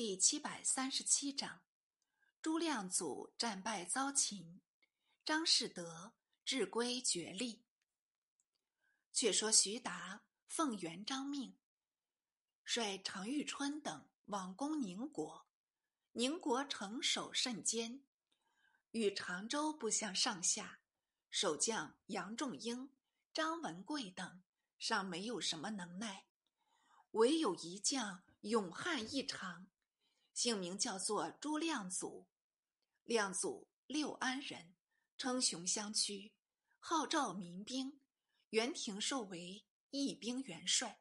第七百三十七章：朱亮祖战败遭擒，张士德智归绝力。却说徐达奉元璋命，率常遇春等往攻宁国。宁国城守甚坚，与常州不相上下。守将杨仲英、张文贵等尚没有什么能耐，唯有一将勇悍异常，姓名叫做朱亮祖。亮祖六安人，称雄乡区，号召民兵。元廷授为义兵元帅，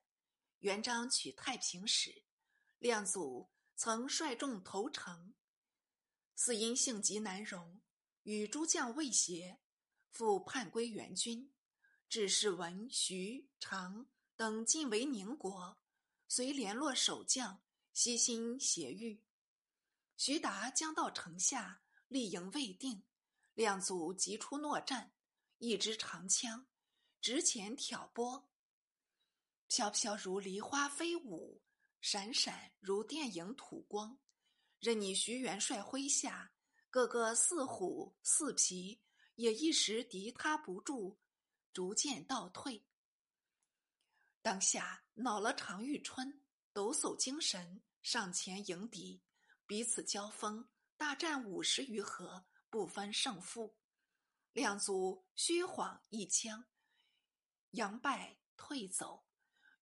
元璋取太平使。亮祖曾率众投诚，似因性急难容，与诸将未协。复叛归元军，致使文、徐、常等进为宁国，遂联络守将，悉心协御。徐达将到城下，立营未定，亮祖急出诺战，一支长枪直前挑拨，飘飘如梨花飞舞，闪闪如电影吐光。任你徐元帅麾下，个个似虎似皮。也一时敌他不住，逐渐倒退。当下恼了常遇春，抖擞精神上前迎敌，彼此交锋，大战五十余合，不分胜负。亮祖虚晃一枪，佯败退走。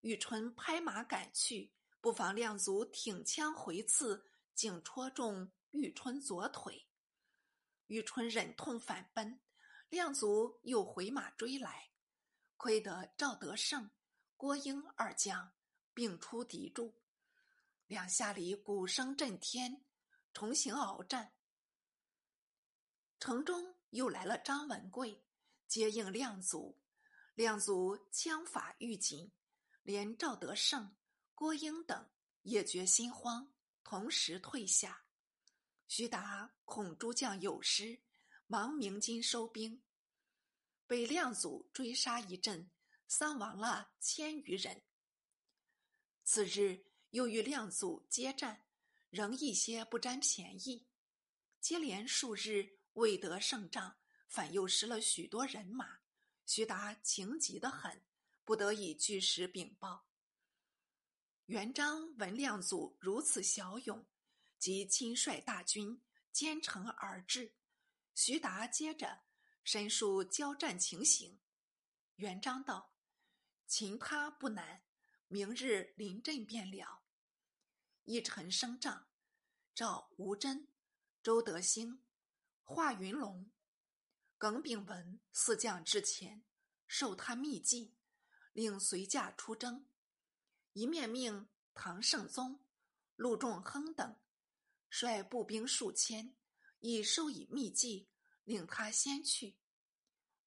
遇春拍马赶去，不妨亮祖挺枪回刺，竟戳中遇春左腿。遇春忍痛反奔。亮祖又回马追来，亏得赵德胜、郭英二将并出敌驻，两下里鼓声震天，重行鏖战。城中又来了张文贵接应亮祖，亮祖枪法愈紧，连赵德胜、郭英等也觉心慌，同时退下。徐达恐诸将有失。忙鸣金收兵，被亮祖追杀一阵，丧亡了千余人。次日又与亮祖接战，仍一些不占便宜。接连数日未得胜仗，反又失了许多人马。徐达情急得很，不得已据实禀报。元璋闻亮祖如此骁勇，即亲率大军兼程而至。徐达接着申述交战情形，元璋道：“擒他不难，明日临阵便了。”一臣升帐，召吴真、周德兴、华云龙、耿炳文四将至前，授他秘计，令随驾出征。一面命唐圣宗、陆仲亨等率步兵数千。已授以秘计，令他先去。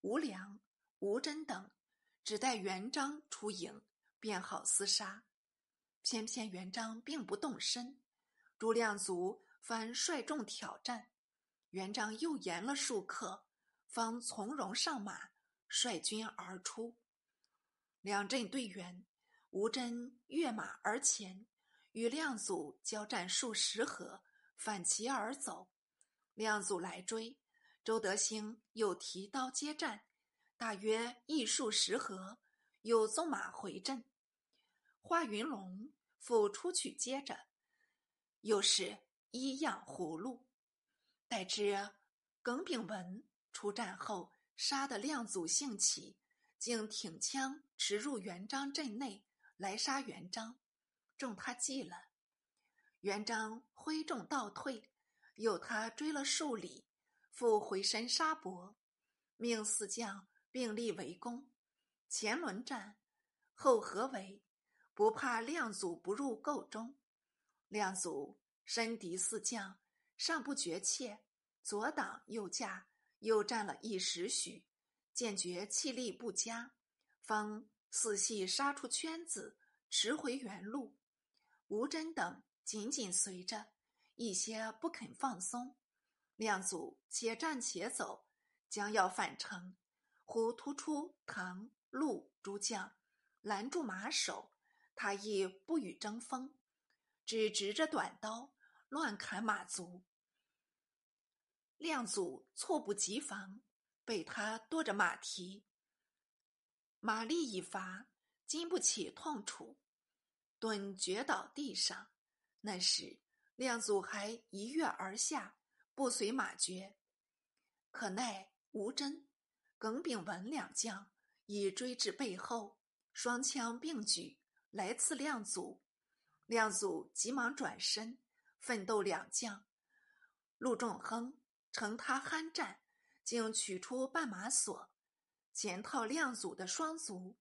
吴良、吴真等只待元璋出营，便好厮杀。偏偏元璋并不动身，朱亮祖反率众挑战，元璋又延了数刻，方从容上马，率军而出。两阵对员，吴真跃马而前，与亮祖交战数十合，反其而走。亮祖来追，周德兴又提刀接战，大约一数十合，又纵马回阵。华云龙复出去接着，又是一样葫芦。待至耿炳文出战后，杀得亮祖兴起，竟挺枪直入元璋阵内来杀元璋，中他计了。元璋挥众倒退。诱他追了数里，复回身杀伯，命四将并力围攻。前轮战，后合围，不怕亮祖不入构中。亮祖身敌四将，尚不觉怯，左挡右架，又战了一时许，见觉气力不佳，方四系杀出圈子，驰回原路。吴真等紧紧随着。一些不肯放松，亮祖且战且走，将要返程，忽突出唐、陆诸将拦住马首，他亦不与争锋，只执着短刀乱砍马足。亮祖猝不及防，被他夺着马蹄，马力一发，经不起痛楚，顿厥倒地上。那时亮祖还一跃而下，不随马绝。可奈吴真、耿炳文两将已追至背后，双枪并举来刺亮祖。亮祖急忙转身，奋斗两将，陆仲亨。乘他酣战，竟取出绊马索，前套亮祖的双足。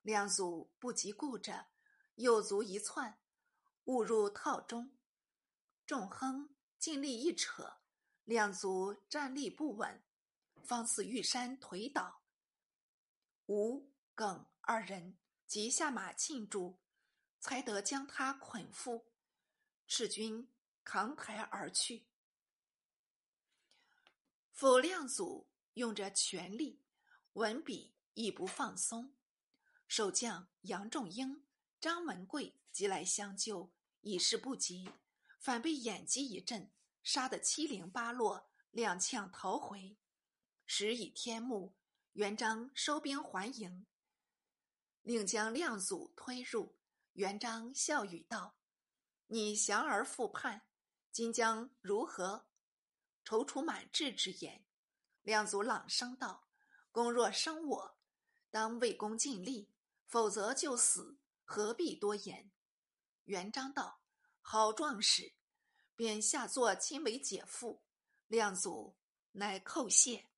亮祖不及顾着，右足一窜，误入套中。仲亨尽力一扯，亮祖站立不稳，方似玉山颓倒。吴、耿二人即下马庆祝，才得将他捆缚。赤军扛抬而去。否亮祖用着全力，文笔亦不放松。守将杨仲英、张文贵急来相救，已是不及，反被眼疾一阵，杀得七零八落，踉跄逃回。时已天暮，元璋收兵还营，令将亮祖推入。元璋笑语道：“你降而复叛，今将如何？”踌躇满志之言，亮祖朗声道：“公若生我，当为公尽力；否则就死，何必多言？”元璋道：“好壮士！”便下作亲为姐夫。亮祖乃叩谢。